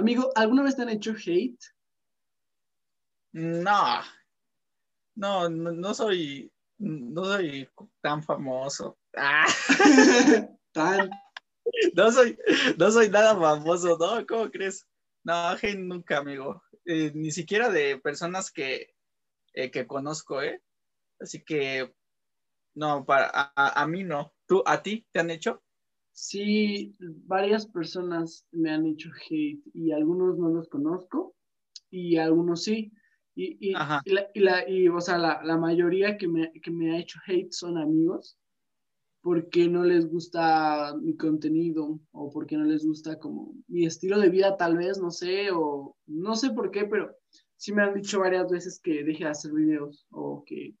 Amigo, ¿alguna vez te han hecho hate? No, no, no, soy, no soy tan famoso. Ah. tan. No soy, no soy nada famoso, ¿no? ¿Cómo crees? No, hate nunca, amigo. Eh, ni siquiera de personas que, eh, que conozco, ¿eh? Así que, no, para, a, a mí no. ¿Tú, a ti, te han hecho? Sí, varias personas me han hecho hate y algunos no los conozco y algunos sí. Y, y, y, la, y, o sea, la, la mayoría que me, que me, ha hecho hate son amigos porque no les gusta mi contenido o porque no les gusta como mi estilo de vida tal vez, no sé, o no sé por qué, pero sí me han dicho varias veces que deje de hacer videos o que,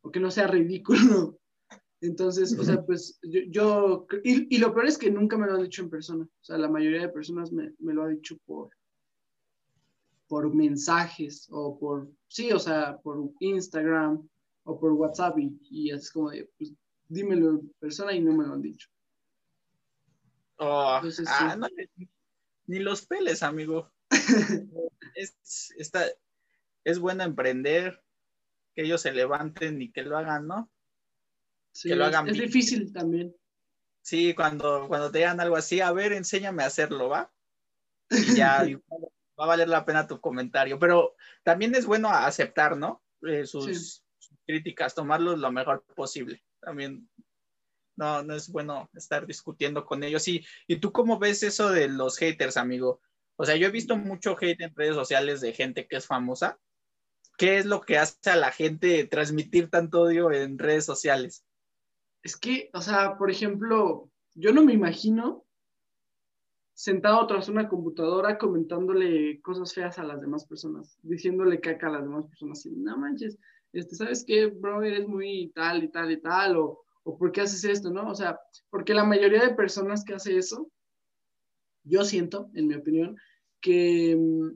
o que no sea ridículo. Entonces, o sea, pues yo, y, y, lo peor es que nunca me lo han dicho en persona. O sea, la mayoría de personas me, me lo ha dicho por, por mensajes o por, sí, o sea, por Instagram o por WhatsApp y, y es como de, pues dímelo en persona y no me lo han dicho. Oh, ah, no, ni los peles, amigo. es, está, es bueno emprender, que ellos se levanten y que lo hagan, ¿no? Que lo hagan es, difícil también. Sí, cuando, cuando te digan algo así, a ver, enséñame a hacerlo, ¿va? Y ya va a valer la pena tu comentario. Pero también es bueno aceptar, ¿no? Eh, sus, críticas, tomarlos lo mejor posible. También no, no es bueno estar discutiendo con ellos. Y, ¿Y tú cómo ves eso de los haters, amigo? O sea, yo he visto mucho hate en redes sociales de gente que es famosa. ¿Qué es lo que hace a la gente transmitir tanto odio en redes sociales? Es que, o sea, por ejemplo, yo no me imagino sentado tras una computadora comentándole cosas feas a las demás personas, diciéndole caca a las demás personas, y, no manches, este, ¿sabes qué, bro? Eres muy tal y tal y tal, o, o ¿por qué haces esto, no? O sea, porque la mayoría de personas que hace eso, yo siento, en mi opinión, que mm,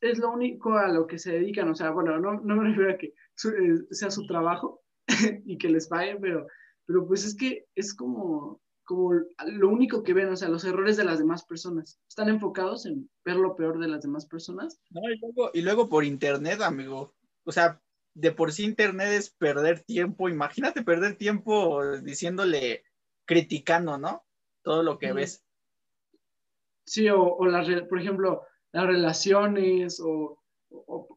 es lo único a lo que se dedican, o sea, bueno, no, no me refiero a que eh, sea su trabajo y que les paguen, pero pero pues es que es como, como lo único que ven, o sea, los errores de las demás personas. Están enfocados en ver lo peor de las demás personas. No, y luego, y luego por internet, amigo. O sea, de por sí internet es perder tiempo. Imagínate perder tiempo diciéndole, criticando, ¿no? Todo lo que ves. Sí, o, o las, por ejemplo, las relaciones o,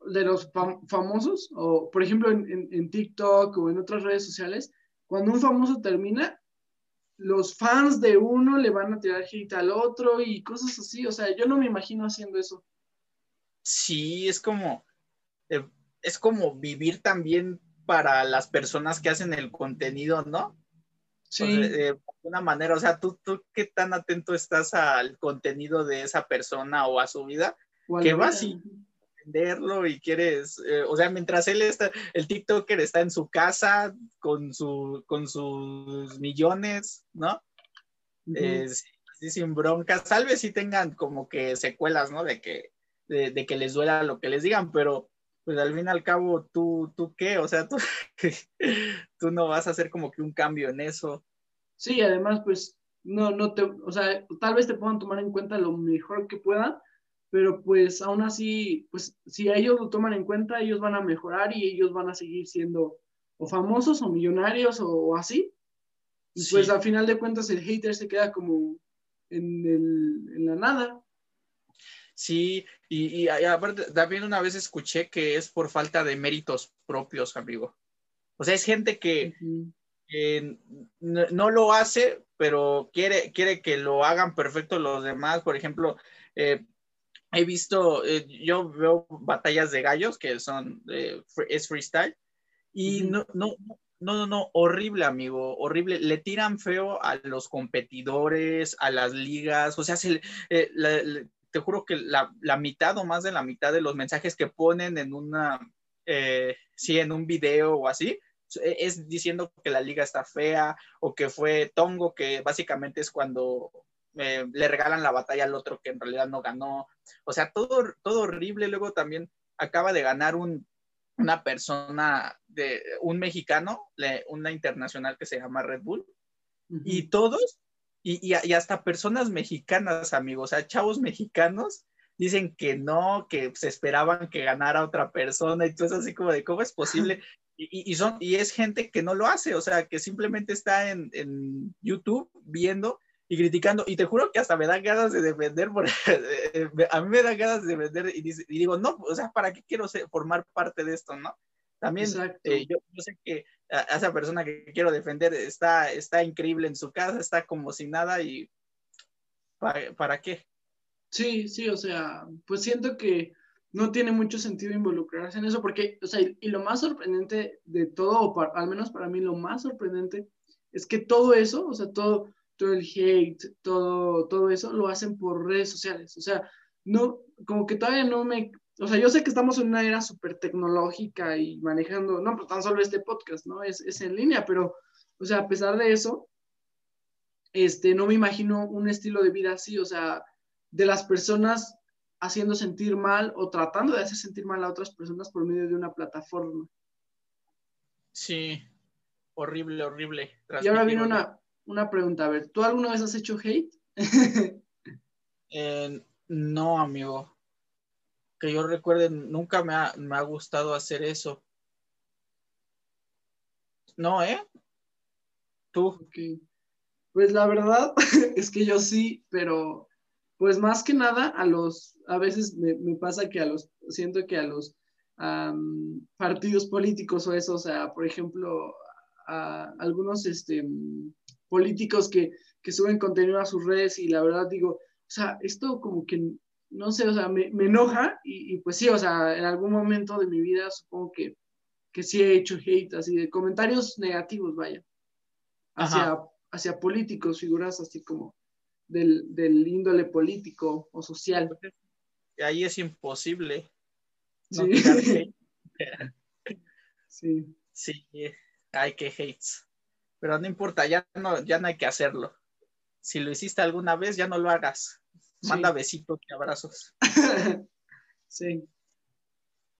de los famosos, o por ejemplo en, en, TikTok o en otras redes sociales, cuando un famoso termina, los fans de uno le van a tirar hate al otro y cosas así. O sea, yo no me imagino haciendo eso. Sí, es como, eh, es como vivir también para las personas que hacen el contenido, ¿no? Sí. de una manera, o sea, ¿tú, tú qué tan atento estás al contenido de esa persona o a su vida, que vas y venderlo y quieres, eh, o sea, mientras él está, el TikToker está en su casa con, su, con sus millones, ¿no? sin broncas, tal vez sí tengan como que secuelas, ¿no? De que, de, que les duela lo que les digan, pero pues al fin y al cabo, ¿tú, tú qué? O sea, tú, tú no vas a hacer como que un cambio en eso. Sí, además, pues, no, no te, o sea, tal vez te puedan tomar en cuenta lo mejor que puedan, pero pues aún así, pues si ellos lo toman en cuenta, ellos van a mejorar y ellos van a seguir siendo o famosos o millonarios o, así. Y pues al final de cuentas el hater se queda como en, el, en la nada. Sí, y, y, aparte también una vez escuché que es por falta de méritos propios, amigo. O sea, es gente que, no, lo hace, pero quiere, quiere que lo hagan perfecto los demás. Por ejemplo, eh, he visto, eh, yo veo batallas de gallos que son, eh, es freestyle, y no, no, no, no, horrible, amigo, horrible. Le tiran feo a los competidores, a las ligas, o sea, eh, te juro que la, la, mitad o más de la mitad de los mensajes que ponen en una, sí, en un video o así, es diciendo que la liga está fea o que fue tongo, que básicamente es cuando le regalan la batalla al otro que en realidad no ganó. O sea, todo, todo horrible. Luego también acaba de ganar un, una persona, de un mexicano, una internacional que se llama Red Bull. Y todos, y, y, hasta personas mexicanas, amigos, o sea, chavos mexicanos, dicen que no, que se esperaban que ganara otra persona y todo eso así como de cómo es posible. Y, y, son, y es gente que no lo hace, o sea, que simplemente está en, en YouTube viendo y criticando. Y te juro que hasta me dan ganas de defender, por, a mí me dan ganas de defender y, digo, no, o sea, ¿para qué quiero formar parte de esto, no? También eh, yo, yo, sé que a, esa persona que quiero defender está, está increíble en su casa, está como sin nada y ¿para, ¿para qué? Sí, sí, o sea, pues siento que no tiene mucho sentido involucrarse en eso, porque, o sea, y, lo más sorprendente de todo, o al menos para mí lo más sorprendente, es que todo eso, o sea, todo, todo el hate, todo, todo eso, lo hacen por redes sociales. O sea, no, como que todavía no me, o sea, yo sé que estamos en una era súper tecnológica y manejando, no, pues tan solo este podcast, ¿no? Es, es en línea, pero, o sea, a pesar de eso, este, no me imagino un estilo de vida así, o sea, de las personas haciendo sentir mal o tratando de hacer sentir mal a otras personas por medio de una plataforma. Sí, horrible, horrible. Y ahora viene una, una, pregunta, a ver, ¿tú alguna vez has hecho hate? Eh, no, amigo. Que yo recuerde, nunca me ha, me ha gustado hacer eso. No, ¿eh? ¿Tú? Pues la verdad es que yo sí, pero pues más que nada a los, a veces me, pasa que a los, siento que a los partidos políticos o eso, o sea, por ejemplo, a algunos este, políticos que, suben contenido a sus redes y la verdad digo, o sea, esto como que, no sé, o sea, me, enoja y, pues sí, o sea, en algún momento de mi vida supongo que, que sí he hecho hate, así de comentarios negativos, vaya, hacia, hacia políticos, figuras así como del, índole político o social. Ahí es imposible. sí. sí. Sí, hay que hates. Pero no importa, ya no, ya no hay que hacerlo. Si lo hiciste alguna vez, ya no lo hagas. Manda besitos y abrazos. sí.